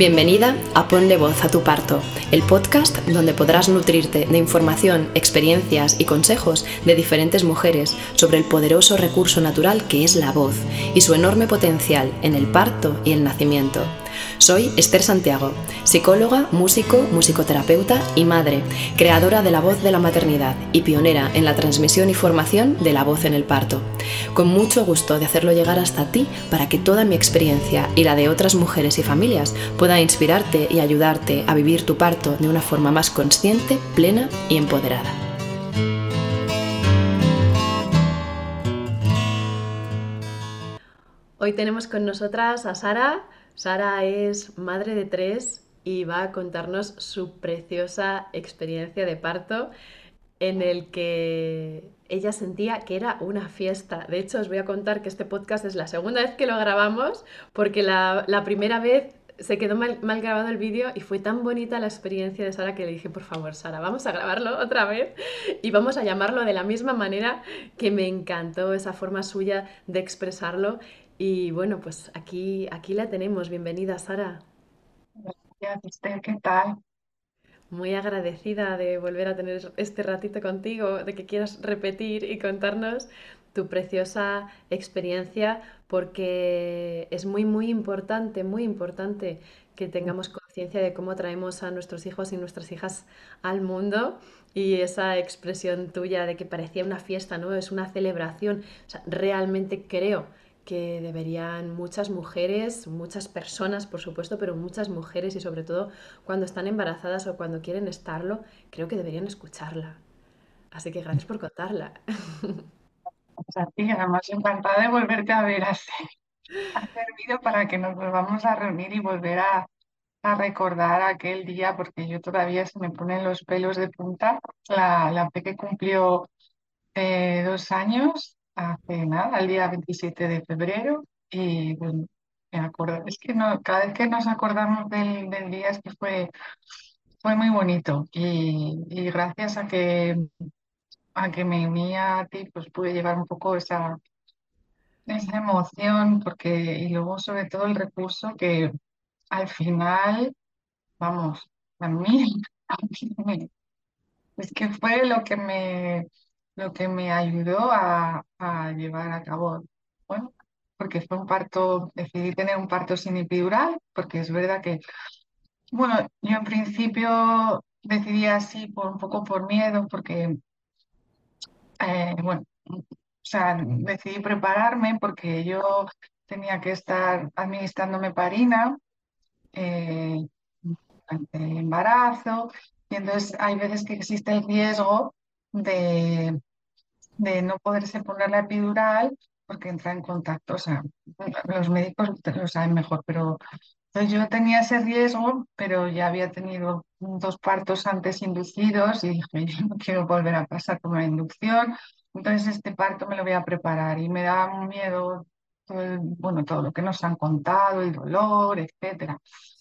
Bienvenida a Ponle Voz a tu Parto, el podcast donde podrás nutrirte de información, experiencias y consejos de diferentes mujeres sobre el poderoso recurso natural que es la voz y su enorme potencial en el parto y el nacimiento. Soy Esther Santiago, psicóloga, músico, musicoterapeuta y madre, creadora de la voz de la maternidad y pionera en la transmisión y formación de la voz en el parto. Con mucho gusto de hacerlo llegar hasta ti para que toda mi experiencia y la de otras mujeres y familias pueda inspirarte y ayudarte a vivir tu parto de una forma más consciente, plena y empoderada. Hoy tenemos con nosotras a Sara. Sara es madre de tres y va a contarnos su preciosa experiencia de parto en el que ella sentía que era una fiesta. De hecho, os voy a contar que este podcast es la segunda vez que lo grabamos porque la, primera vez se quedó mal, mal grabado el vídeo y fue tan bonita la experiencia de Sara que le dije, por favor, Sara, vamos a grabarlo otra vez y vamos a llamarlo de la misma manera que me encantó esa forma suya de expresarlo y bueno, pues aquí, aquí la tenemos. Bienvenida, Sara. Gracias, ¿qué tal? Muy agradecida de volver a tener este ratito contigo, de que quieras repetir y contarnos tu preciosa experiencia, porque es muy, muy importante, muy importante que tengamos conciencia de cómo traemos a nuestros hijos y nuestras hijas al mundo y esa expresión tuya de que parecía una fiesta, ¿no? Es una celebración. O sea, realmente creo que deberían muchas mujeres, muchas personas, por supuesto, pero muchas mujeres y sobre todo cuando están embarazadas o cuando quieren estarlo, creo que deberían escucharla. Así que gracias por contarla. Pues a ti, además encantada de volverte a ver así. Ha servido para que nos volvamos a reunir y volver a, recordar aquel día, porque yo todavía se me ponen los pelos de punta. La, la que cumplió eh, dos años hace nada, el día 27 de febrero, y bueno, me acuerdo, es que no, cada vez que nos acordamos del, día es que fue, fue muy bonito y, gracias a que, a que me unía a ti, pues pude llevar un poco esa, esa emoción, porque, y luego sobre todo el recurso que al final, vamos, a mí, a mí es que fue lo que me lo que me ayudó a, llevar a cabo, bueno, porque fue un parto, decidí tener un parto sin epidural, porque es verdad que, bueno, yo en principio decidí así por un poco por miedo, porque, eh, bueno, o sea, decidí prepararme porque yo tenía que estar administrándome parina eh, el embarazo, y entonces hay veces que existe el riesgo de, de no poderse poner la epidural porque entra en contacto, o sea, los médicos lo saben mejor, pero yo tenía ese riesgo, pero ya había tenido dos partos antes inducidos y dije, yo no quiero volver a pasar por una inducción, entonces este parto me lo voy a preparar y me da miedo todo bueno, todo lo que nos han contado, el dolor, etcétera.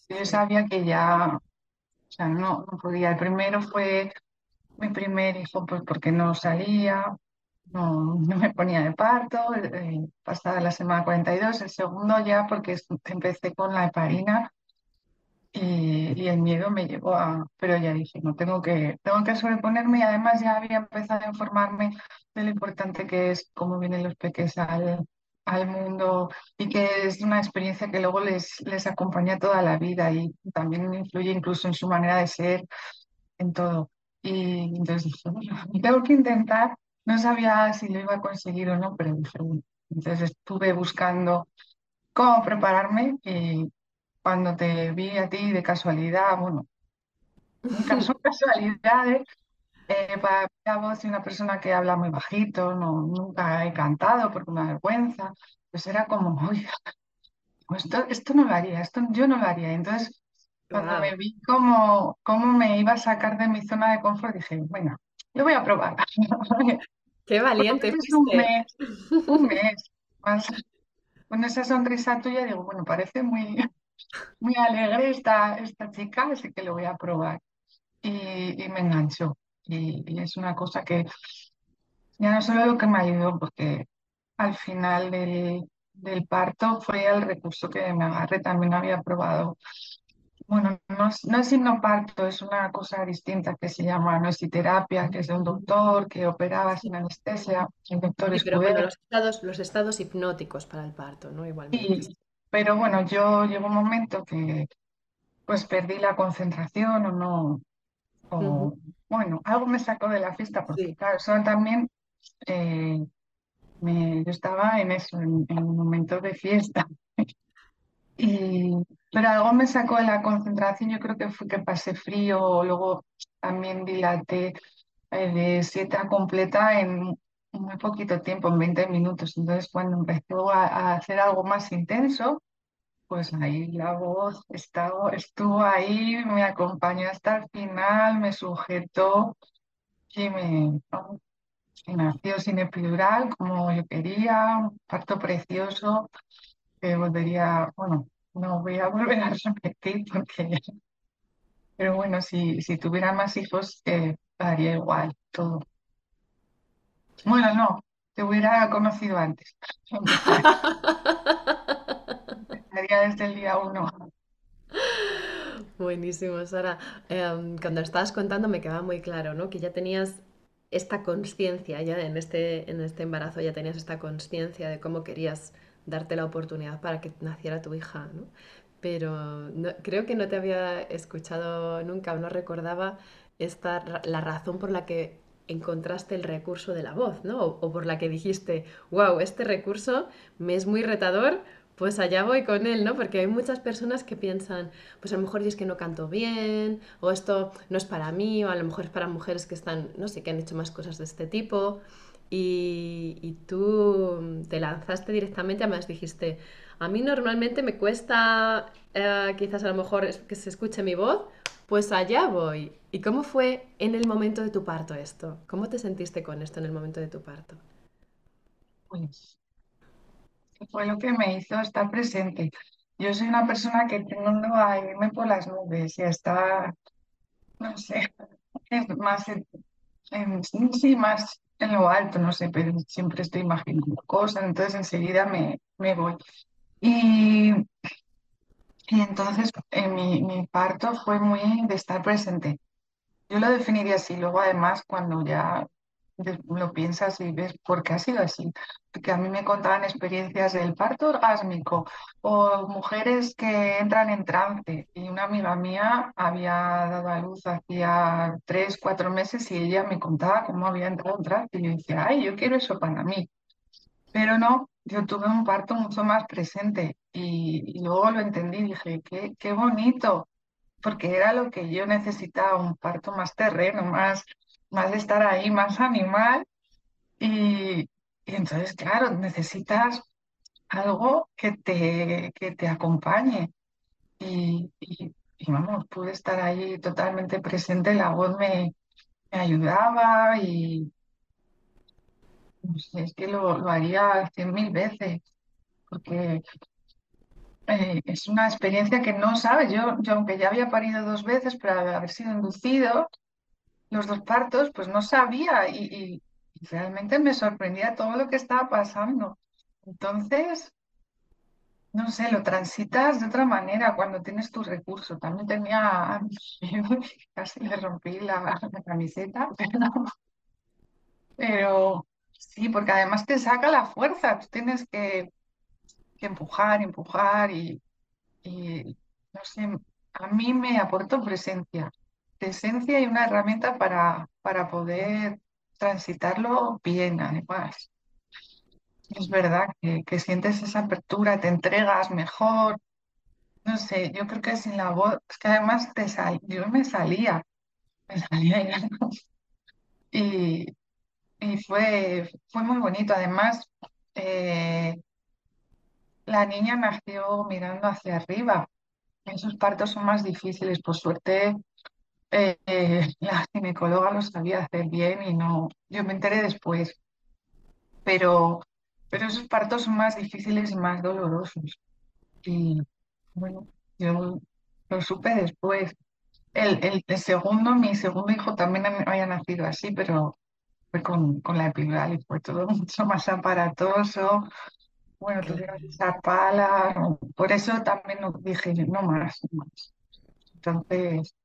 Yo sabía que ya, o sea, no, no podía. El primero fue mi primer hijo, pues porque no salía, no, no me ponía de parto, eh, pasada la semana 42, el segundo ya porque empecé con la heparina y, el miedo me llevó a, pero ya dije, no tengo que, tengo que sobreponerme y además ya había empezado a informarme de lo importante que es cómo vienen los peques al, al mundo y que es una experiencia que luego les, les acompaña toda la vida y también influye incluso en su manera de ser, en todo. Y entonces dije, tengo que intentar no sabía si lo iba a conseguir o no, pero entonces estuve buscando cómo prepararme y cuando te vi a ti de casualidad, bueno, son casualidades, eh, para la voz de una persona que habla muy bajito, no, nunca he cantado porque me da vergüenza, pues era como, oiga, esto, esto no lo haría, esto yo no lo haría. Entonces, cuando me vi cómo, cómo me iba a sacar de mi zona de confort, dije, venga, lo voy a probar. Qué valiente un mes, un mes. con esa sonrisa tuya digo, bueno, parece muy, muy alegre esta, esta chica, así que lo voy a probar. Y, me enganchó. Y, es una cosa que ya no solo lo que me ayudó, porque al final del, del parto fue el recurso que me agarré. También había probado Bueno, no, es- no es hipnoparto, es una cosa distinta que se llama noesiterapia, que es de un doctor que operaba sin anestesia, el doctor Sí, pero bueno, los estados, los estados hipnóticos para el parto, ¿no? Igualmente. Pero bueno, yo llegó un momento que pues perdí la concentración o no, o bueno, algo me sacó de la fiesta, porque Sí. claro, eso también eh, me, yo estaba en eso, en, en un momento de fiesta. Y, pero algo me sacó de la concentración, yo creo que fue que pasé frío, luego también dilaté eh, de siete a completa en muy poquito tiempo, en 20 minutos. Entonces, cuando empezó a, hacer algo más intenso, pues ahí la voz estaba, estuvo ahí, me acompañó hasta el final, me sujetó y me, nació sin epidural, como yo quería, un parto precioso que volvería, bueno, no voy a volver a repetir porque, pero bueno, si, si tuviera más hijos, eh, haría igual todo. Bueno, no, te hubiera conocido antes. Empezar- Empezaría desde el día uno. Buenísimo, Sara. Em, cuando estabas contando me quedaba muy claro, ¿no? Que ya tenías esta conciencia, ya en este, en este embarazo ya tenías esta conciencia de cómo querías darte la oportunidad para que naciera tu hija, ¿no? Pero creo que no te había escuchado nunca o no recordaba esta, la razón por la que encontraste el recurso de la voz, ¿no? O, o por la que dijiste, wow, este recurso me es muy retador, pues allá voy con él, ¿no? Porque hay muchas personas que piensan, pues a lo mejor es que no canto bien, o esto no es para mí, o a lo mejor es para mujeres que están, no sé, que han hecho más cosas de este tipo. Y, tú te lanzaste directamente, además dijiste, a mí normalmente me cuesta eh, quizás a lo mejor que se escuche mi voz, pues allá voy. ¿Y cómo fue en el momento de tu parto esto? ¿Cómo te sentiste con esto en el momento de tu parto? Pues fue lo que me hizo estar presente. Yo soy una persona que tiendo a irme por las nubes y a estar, no sé, es más sí, más en lo alto, no sé, pero siempre estoy imaginando cosas, entonces enseguida me, me voy. Y Y entonces eh, mi, mi parto fue muy de estar presente. Yo lo definiría así. Luego, además, cuando ya lo piensas y ves por qué ha sido así, porque a mí me contaban experiencias del parto orgásmico o mujeres que entran en trance. Y una amiga mía había dado a luz hacía tres, cuatro meses y ella me contaba cómo había entrado en trance. Y yo decía, ay, yo quiero eso para mí. Pero no, yo tuve un parto mucho más presente y, y luego lo entendí, dije, qué, qué bonito, porque era lo que yo necesitaba, un parto más terreno, más, más de estar ahí, más animal. Y, y entonces, claro, necesitas algo que te, que te acompañe. Y, y, vamos, pude estar ahí totalmente presente, la voz me, me ayudaba y no sé, es que lo, lo haría cien mil veces, porque eh, es una experiencia que no sabes. Yo, yo, aunque ya había parido dos veces, pero haber sido inducido, los dos partos, pues no sabía y, realmente me sorprendía todo lo que estaba pasando. Entonces, no sé, lo transitas de otra manera cuando tienes tus recursos. También tenía casi le rompí la, camiseta, pero, pero sí, porque además te saca la fuerza. Tú tienes que, que empujar, empujar y Y no sé, a mí me aportó presencia, presencia y una herramienta para, para poder transitarlo bien, además. Es verdad que, que sientes esa apertura, te entregas mejor. No sé, yo creo que sin la voz, es que además te sal, yo me salía, me salía y, y fue, fue muy bonito. Además, eh, la niña nació mirando hacia arriba. Esos partos son más difíciles, por suerte eh, eh, la ginecóloga lo sabía hacer bien y no, yo me enteré después, pero, pero esos partos son más difíciles y más dolorosos. Y bueno, yo lo supe después. El, el, el segundo, mi segundo hijo también había nacido así, pero fue con, con la epidural y fue todo mucho más aparatoso. Bueno, tuvieron pala, no, por eso también dije, no más, no más. Entonces,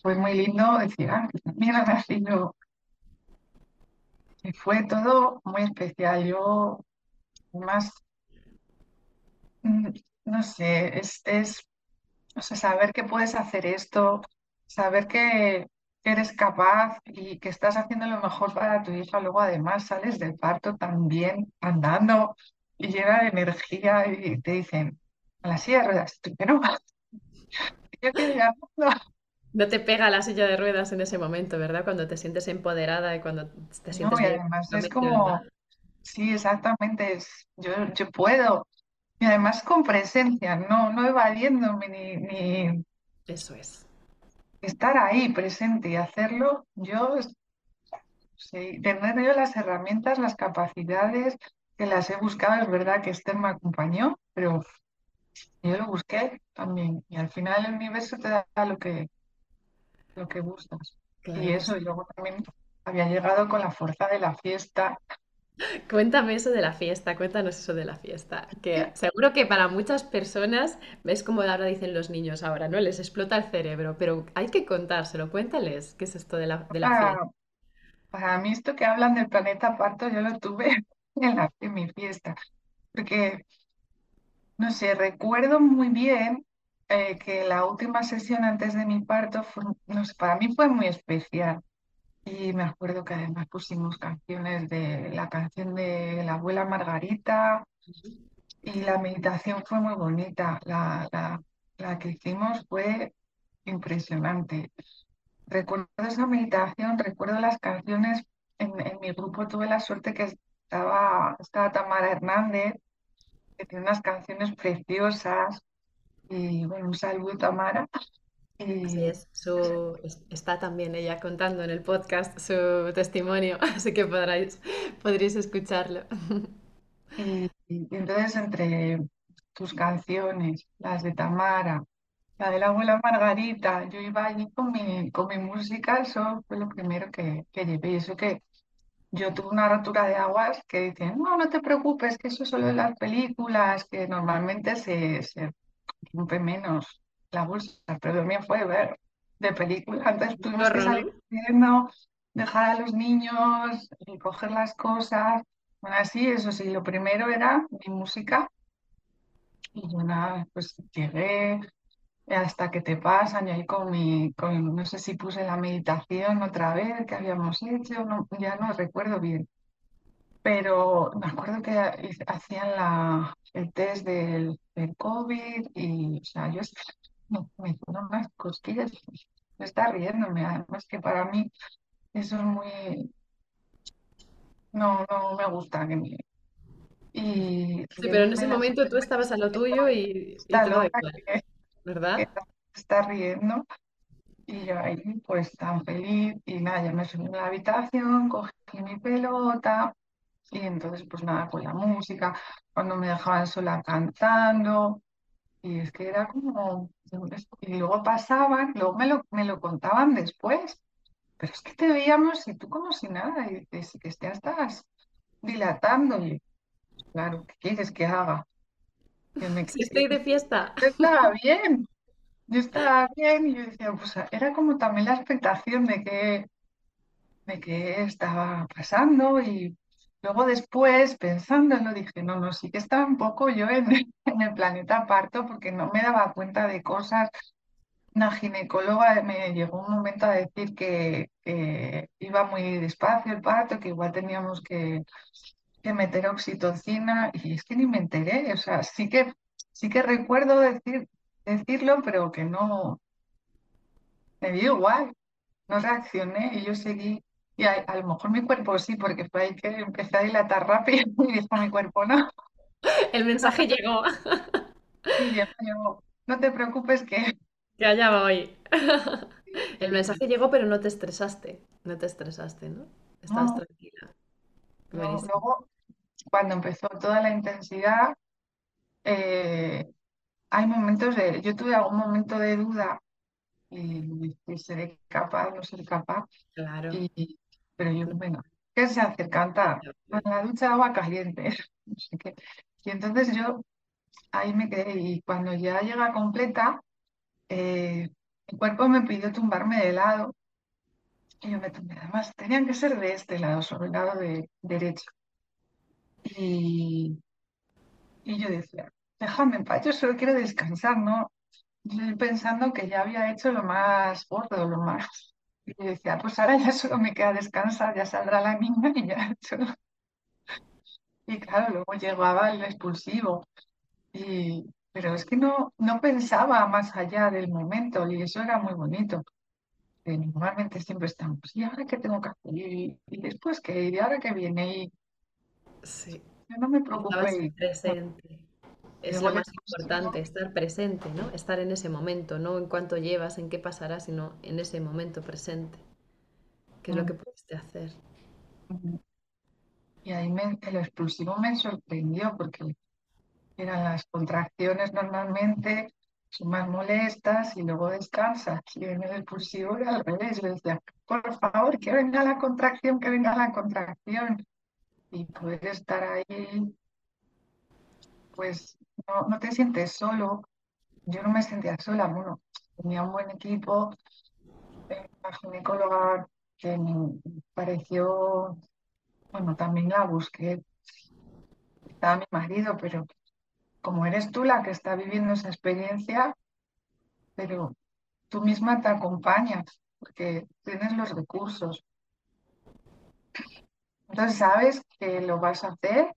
fue muy lindo decir, ah, que también ha nacido. Y fue todo muy especial. Yo, más, mm, no sé, es, es, o sea, saber que puedes hacer esto, saber que eres capaz y que estás haciendo lo mejor para tu hija. Luego, además, sales del parto también andando y llena de energía y te dicen, a la silla de ruedas, yo quiero ir andando. No te pega la silla de ruedas en ese momento, ¿verdad? Cuando te sientes empoderada y cuando te No, sientes y además es como, sí, exactamente, es, yo, yo puedo. Y además con presencia, no, no evadiéndome ni, ni Eso es. estar ahí presente y hacerlo. Yo, sí, tener yo las herramientas, las capacidades que las he buscado, es verdad que Esther me acompañó, pero yo lo busqué también. Y al final el universo te da lo que, lo que buscas. Y Claro que eso, y luego también había llegado con la fuerza de la fiesta. Cuéntame eso de la fiesta, cuéntanos eso de la fiesta, que seguro que para muchas personas, ves como ahora dicen los niños ahora, ¿no? Les explota el cerebro, pero hay que contárselo, cuéntales qué es esto de la, de la Para, fiesta. para mí esto que hablan del planeta parto, yo lo tuve en la, en mi fiesta. Porque, no sé, recuerdo muy bien eh, que la última sesión antes de mi parto, para mí fue muy especial. Y me acuerdo que además pusimos canciones de la canción de la abuela Margarita y la meditación fue muy bonita. La, la, la que hicimos fue impresionante. Recuerdo esa meditación, recuerdo las canciones. En, en mi grupo tuve la suerte que estaba, estaba Tamara Hernández, que tiene unas canciones preciosas. Y bueno, un saludo, Tamara. Así Y, es, su, es- está también ella contando en el podcast su testimonio, así que podréis, podréis escucharlo. y, y entonces entre tus canciones, las de Tamara, la de la abuela Margarita, yo iba allí con mi, con mi música, eso fue lo primero que, que llevé. Y eso que yo tuve una rotura de aguas que dicen, no, no te preocupes, que eso solo en las películas, que normalmente se, se rompe menos la bolsa, pero mío fue ver de película. Entonces tuvimos que salir corriendo, dejar a los niños, y coger las cosas. Bueno, así, eso sí, lo primero era mi música y yo nada, pues llegué hasta que te pasan y ahí con mi, con, no sé si puse la meditación otra vez que habíamos hecho, no, ya no recuerdo bien pero me acuerdo que hacían la, el test del, del COVID y, o sea, yo es- me, fueron unas cosquillas, me está riéndome, además que para mí eso es muy, no, no me gusta que me, y Sí, pero en ese la momento tú estabas a lo tuyo y, y está te que, que ¿verdad? está riendo y yo ahí pues tan feliz y nada, ya me subí a la habitación, cogí mi pelota y entonces pues nada, con la música, cuando me dejaban sola cantando. Y es que era como, y luego pasaban, luego me lo, me lo contaban después, pero es que te veíamos y tú como si nada, y dices, que te estás dilatando, y claro, ¿qué quieres que haga? Que me Si estoy de fiesta. yo estaba bien, yo estaba bien, y yo decía, pues era como también la expectación de que, de que estaba pasando, y luego después, pensándolo, dije, no, no, sí que estaba un poco yo en, el planeta parto, porque no me daba cuenta de cosas Una ginecóloga me llegó un momento a decir que, que iba muy despacio el parto, que igual teníamos que, que meter oxitocina y es que ni me enteré, o sea, sí que, sí que recuerdo decir, decirlo, pero que no, me dio igual, no reaccioné y yo seguí. Y a, a lo mejor mi cuerpo sí, porque fue ahí que empecé a dilatar rápido y dijo mi cuerpo, no, El mensaje llegó. y yo, yo, no te preocupes que... Que allá voy. El mensaje llegó, pero no te estresaste. No te estresaste, ¿no? Estabas no, tranquila. no, luego cuando empezó toda la intensidad, eh, hay momentos de, yo tuve algún momento de duda y, seré capaz, no seré capaz, Claro. y, pero yo, bueno, ¿qué se hace? Cantar en la ducha de agua caliente. Y entonces yo ahí me quedé y cuando ya llega completa, eh, mi cuerpo me pidió tumbarme de lado y yo me tumbé. Además, tenían que ser de este lado, sobre el lado de derecho. Y, y yo decía, déjame en paz, yo solo quiero descansar, ¿no? Yo pensando que ya había hecho lo más gordo, lo más... Y decía, pues ahora ya solo me queda descansar, ya saldrá la niña y ya hecho... Y claro, luego llegaba el expulsivo. Y, pero es que no, no pensaba más allá del momento y eso era muy bonito. Que normalmente siempre estamos, ¿y ahora qué tengo que hacer? ¿Y, y después qué? ¿Y ahora qué viene? Y Sí, yo no me preocupé. Presente. Es lo más importante, estar presente, ¿no? Estar en ese momento, no en cuánto llevas, en qué pasará, sino en ese momento presente, qué es lo mm, que pudiste hacer. y ahí me- el expulsivo me sorprendió porque eran las contracciones normalmente son más molestas y luego descansas. Y en el expulsivo era al revés. Le decía, por favor, que venga la contracción, que venga la contracción. Y poder estar ahí, pues no, te sientes solo. Yo no me sentía sola, bueno, tenía un buen equipo, eh, una ginecóloga que me pareció, bueno, también la busqué, estaba mi marido, pero como eres tú la que está viviendo esa experiencia, pero tú misma te acompañas porque tienes los recursos. Entonces sabes que lo vas a hacer,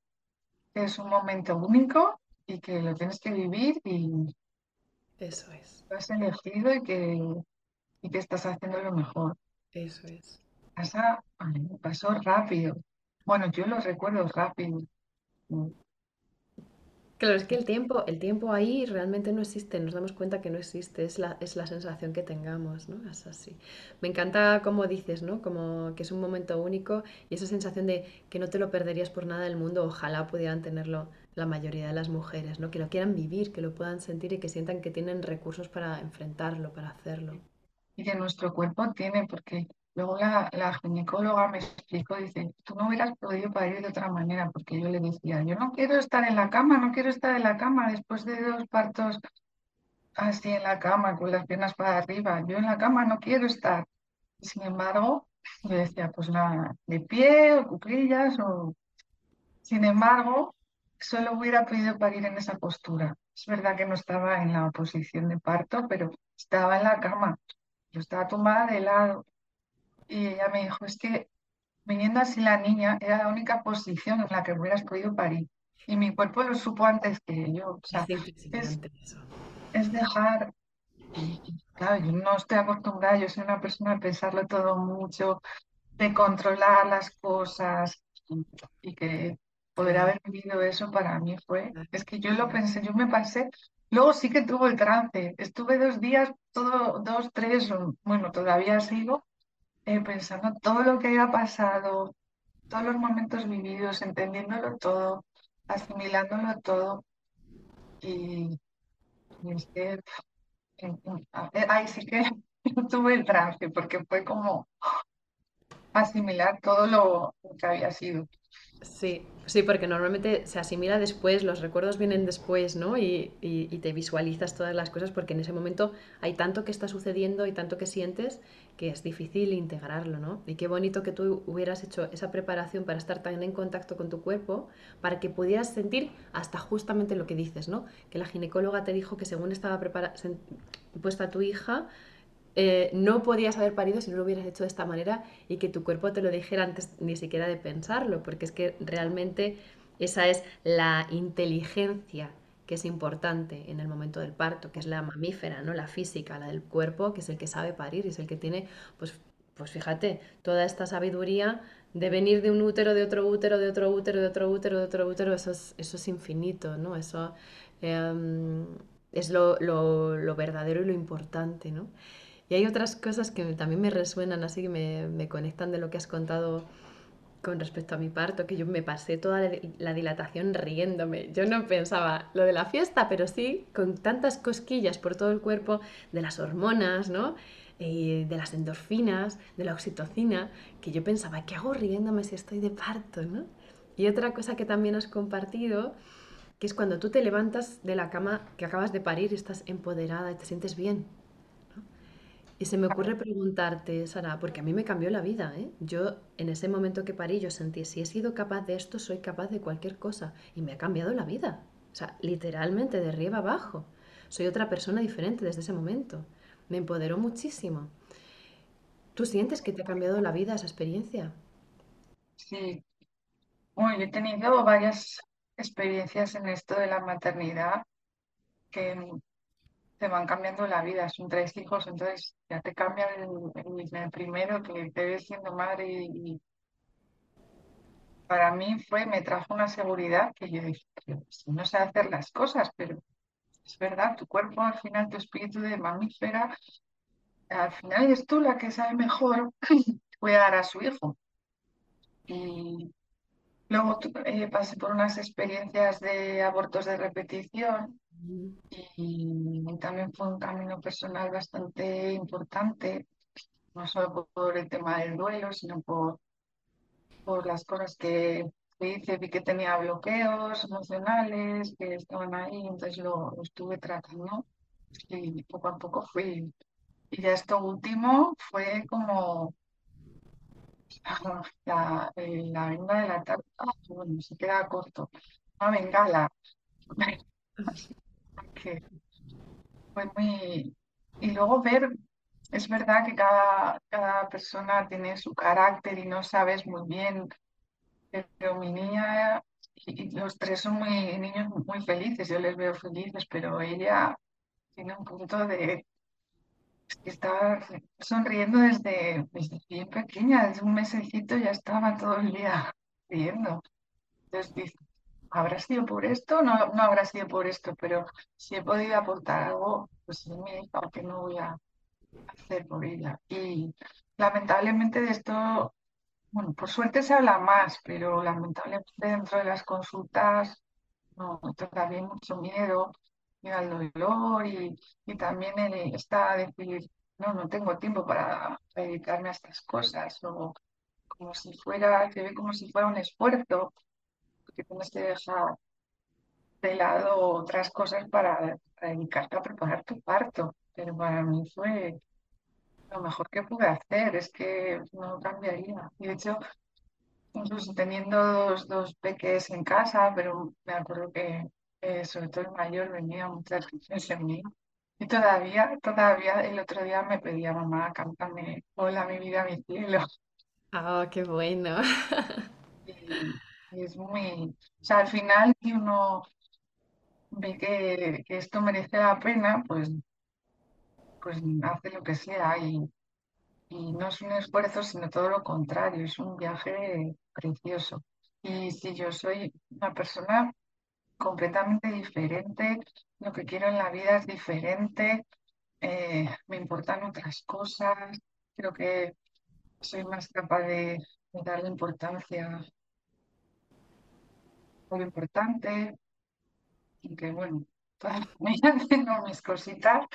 que es un momento único y que lo tienes que vivir y Eso es, lo has elegido y que, y que estás haciendo lo mejor. eso es. Pasa, pasó rápido. Bueno, yo lo recuerdo rápido. Claro, es que el tiempo, el tiempo ahí realmente no existe, nos damos cuenta que no existe, es la, es la sensación que tengamos, ¿no? Es así. Me encanta como dices, ¿no? Como que es un momento único y esa sensación de que no te lo perderías por nada del mundo, ojalá pudieran tenerlo la mayoría de las mujeres, ¿no? Que lo quieran vivir, que lo puedan sentir y que sientan que tienen recursos para enfrentarlo, para hacerlo. Y que nuestro cuerpo tiene, porque luego la, la ginecóloga me explicó, dice, tú no hubieras podido parir de otra manera, porque yo le decía, yo no quiero estar en la cama, no quiero estar en la cama después de dos partos así en la cama, con las piernas para arriba, yo en la cama no quiero estar. Sin embargo, yo decía, pues nada, de pie o cuclillas o... Sin embargo, solo hubiera podido parir en esa postura. Es verdad que no estaba en la posición de parto, pero estaba en la cama. Yo estaba tumbada de lado y ella me dijo, es que viniendo así la niña era la única posición en la que hubieras podido parir. Y mi cuerpo lo supo antes que yo. O sea, Es es, dejar, y, claro, yo no estoy acostumbrada, yo soy una persona de pensarlo todo mucho, de controlar las cosas y, y que poder haber vivido eso para mí fue, es que yo lo pensé, yo me pasé, luego sí que tuvo el trance, estuve dos días, todo, dos, tres, bueno, todavía sigo eh, pensando todo lo que había pasado, todos los momentos vividos, entendiéndolo todo, asimilándolo todo. Y, y es que eh, ahí sí que tuve el trance porque fue como asimilar todo lo que había sido. Sí, sí, porque normalmente se asimila después, los recuerdos vienen después, ¿no? Y, te visualizas todas las cosas porque en ese momento hay tanto que está sucediendo y tanto que sientes que es difícil integrarlo, ¿no? Y qué bonito que tú hubieras hecho esa preparación para estar tan en contacto con tu cuerpo, para que pudieras sentir hasta justamente lo que dices, ¿no? Que la ginecóloga te dijo que según estaba puesta tu hija, eh, no podías haber parido si no lo hubieras hecho de esta manera y que tu cuerpo te lo dijera antes ni siquiera de pensarlo, porque es que realmente esa es la inteligencia que es importante en el momento del parto, que es la mamífera, ¿no? La física, la del cuerpo, que es el que sabe parir, es el que tiene, pues, pues fíjate, toda esta sabiduría de venir de un útero, de otro útero, de otro útero, de otro útero, de otro útero, eso es, eso es infinito, ¿no? Eso em, es lo, lo, lo verdadero y lo importante, ¿no? Y hay otras cosas que también me resuenan, así que me, me conectan de lo que has contado con respecto a mi parto, que yo me pasé toda la, la dilatación riéndome. Yo no pensaba lo de la fiesta, pero sí con tantas cosquillas por todo el cuerpo de las hormonas, ¿no? Y de las endorfinas, de la oxitocina, que yo pensaba, ¿qué hago riéndome si estoy de parto, ¿no? Y otra cosa que también has compartido, que es cuando tú te levantas de la cama que acabas de parir y estás empoderada y te sientes bien. Y se me ocurre preguntarte, Sara, porque a mí me cambió la vida, ¿eh? Yo en ese momento que parí, yo sentí, si he sido capaz de esto, soy capaz de cualquier cosa. Y me ha cambiado la vida. O sea, literalmente de arriba abajo. Soy otra persona diferente desde ese momento. Me empoderó muchísimo. ¿Tú sientes que te ha cambiado la vida esa experiencia? Sí, bueno, yo he tenido varias experiencias en esto de la maternidad que te van cambiando la vida. Son tres hijos, entonces ya te cambia el, primero que te ves siendo madre y, para mí fue, me trajo una seguridad que yo dije, "Pero si no sé hacer las cosas, pero es verdad, tu cuerpo al final, tu espíritu de mamífera, al final eres tú la que sabe mejor cuidar a su hijo. Y luego eh, pasé por unas experiencias de abortos de repetición y también fue un camino personal bastante importante, no solo por, el tema del duelo, sino por, por las cosas que hice, vi que tenía bloqueos emocionales que estaban ahí, entonces lo, lo estuve tratando y poco a poco fui. Y ya esto último fue como la, eh, la venda de la tarta, bueno, se queda corto, una bengala. Así que fue muy... Y luego ver, es verdad que cada, cada persona tiene su carácter y no sabes muy bien, pero mi niña y los tres son muy niños muy felices, yo les veo felices, pero ella tiene un punto de está sonriendo desde, desde bien pequeña, desde un mesecito ya estaba todo el día riendo. Entonces ¿habrá sido por esto? No, no habrá sido por esto, pero si he podido aportar algo, pues es mi hija, que no voy a hacer por ella. Y lamentablemente de esto, bueno, por suerte se habla más, pero lamentablemente dentro de las consultas no, todavía hay mucho miedo, al dolor y, y también el, está a decir, no, no tengo tiempo para dedicarme a estas cosas, o como si fuera, se ve como si fuera un esfuerzo, porque tienes que dejar de lado otras cosas para, para dedicarte a preparar tu parto. Pero para mí fue lo mejor que pude hacer, es que no cambiaría. Y de hecho, incluso teniendo dos, dos peques en casa, pero me acuerdo que eh, sobre todo el mayor venía muchas veces en mí. Y todavía, todavía el otro día me pedía, mamá, cántame, hola, mi vida, mi cielo. Ah, qué bueno. Y, y es muy, o sea, al final, si uno ve que, que esto merece la pena, pues, pues hace lo que sea. Y, y no es un esfuerzo, sino todo lo contrario, es un viaje precioso. Y si yo soy una persona completamente diferente, lo que quiero en la vida es diferente, eh, me importan otras cosas, creo que soy más capaz de, darle importancia a lo importante, y que bueno, todavía tengo mis cositas,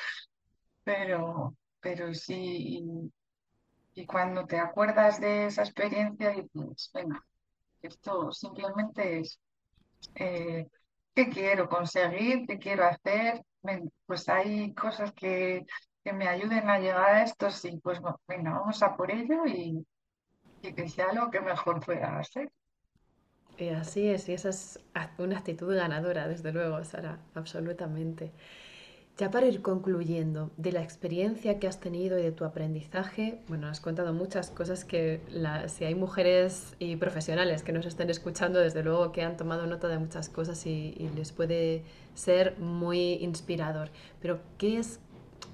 pero, pero sí, y, y cuando te acuerdas de esa experiencia, dices, venga, esto simplemente es eh, qué quiero conseguir, qué quiero hacer. Pues hay cosas que, que me ayuden a llegar a esto, sí, pues no, venga, vamos a por ello y, y que sea lo que mejor pueda hacer. Y así es, y esa es una actitud ganadora, desde luego, Sara, absolutamente. Ya para ir concluyendo, de la experiencia que has tenido y de tu aprendizaje, bueno, has contado muchas cosas que si hay mujeres y profesionales que nos estén escuchando, desde luego que han tomado nota de muchas cosas y, y les puede ser muy inspirador. Pero, ¿qué es,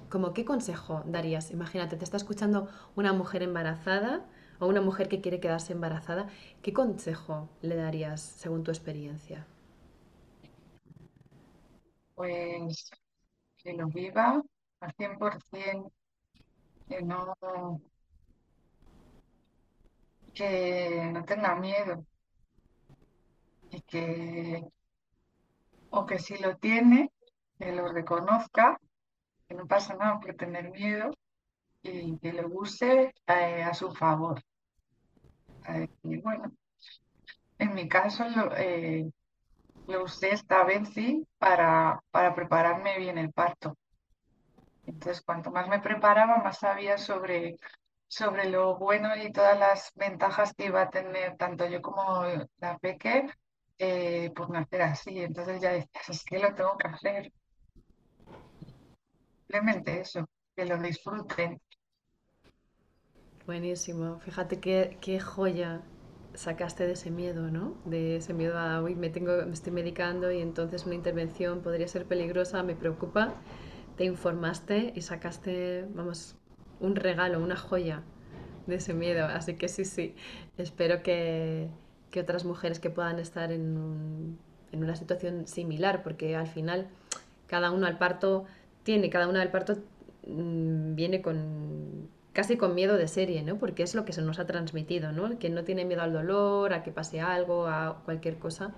como qué consejo darías? Imagínate, te está escuchando una mujer embarazada o una mujer que quiere quedarse embarazada. ¿Qué consejo le darías según tu experiencia? Pues que lo viva al 100%, que no, que no tenga miedo y que, o que si lo tiene, que lo reconozca, que no pasa nada por tener miedo y que lo use eh, a su favor. Decir, bueno, en mi caso eh, usé esta vez sí para, para prepararme bien el parto. Entonces, cuanto más me preparaba, más sabía sobre, sobre lo bueno y todas las ventajas que iba a tener tanto yo como la peque eh, por nacer así. Entonces ya decías, es que lo tengo que hacer. Simplemente eso, que lo disfruten. Buenísimo. Fíjate qué, qué joya sacaste de ese miedo, ¿no? De ese miedo a, uy, me tengo, me estoy medicando y entonces una intervención podría ser peligrosa, me preocupa. Te informaste y sacaste, vamos, un regalo, una joya de ese miedo. Así que sí, sí, espero que, que otras mujeres que puedan estar en, en una situación similar, porque al final cada uno al parto tiene, cada una del parto mm, viene con casi con miedo de serie, ¿no? Porque es lo que se nos ha transmitido, ¿no? Que no tiene miedo al dolor, a que pase algo, a cualquier cosa,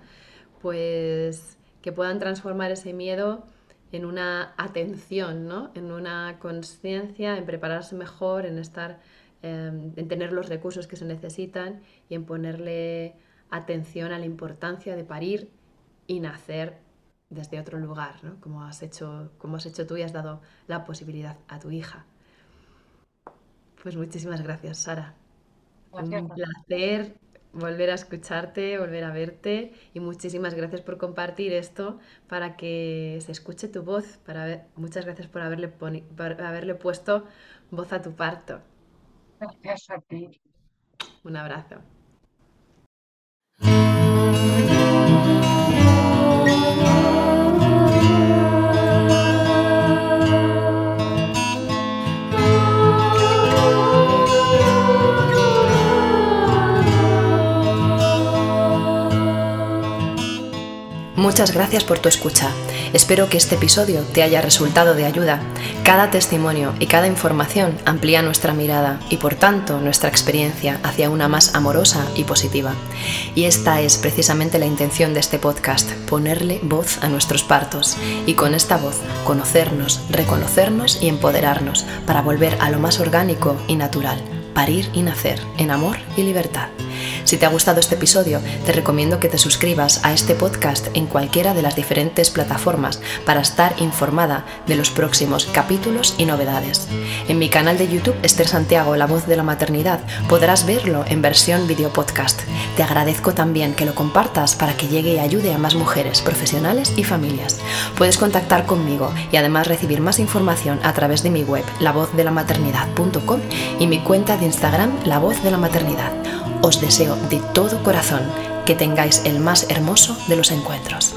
pues que puedan transformar ese miedo en una atención, ¿no? En una conciencia, en prepararse mejor, en estar, eh, en tener los recursos que se necesitan y en ponerle atención a la importancia de parir y nacer desde otro lugar, ¿no? Como has hecho, como has hecho tú y has dado la posibilidad a tu hija. Pues muchísimas gracias, Sara. Gracias. Un placer volver a escucharte, volver a verte y muchísimas gracias por compartir esto para que se escuche tu voz. Para ver- muchas gracias por haberle, por haberle puesto voz a tu parto. Gracias a ti. Un abrazo. Muchas gracias por tu escucha. Espero que este episodio te haya resultado de ayuda. Cada testimonio y cada información amplía nuestra mirada y por tanto nuestra experiencia hacia una más amorosa y positiva. Y esta es precisamente la intención de este podcast, ponerle voz a nuestros partos y con esta voz conocernos, reconocernos y empoderarnos para volver a lo más orgánico y natural, parir y nacer en amor y libertad. Si te ha gustado este episodio, te recomiendo que te suscribas a este podcast en cualquiera de las diferentes plataformas para estar informada de los próximos capítulos y novedades. En mi canal de YouTube, Esther Santiago, La Voz de la Maternidad, podrás verlo en versión video podcast. Te agradezco también que lo compartas para que llegue y ayude a más mujeres, profesionales y familias. Puedes contactar conmigo y además recibir más información a través de mi web, lavozdelamaternidad.com y mi cuenta Instagram, La Voz de la Maternidad. Os deseo de todo corazón que tengáis el más hermoso de los encuentros.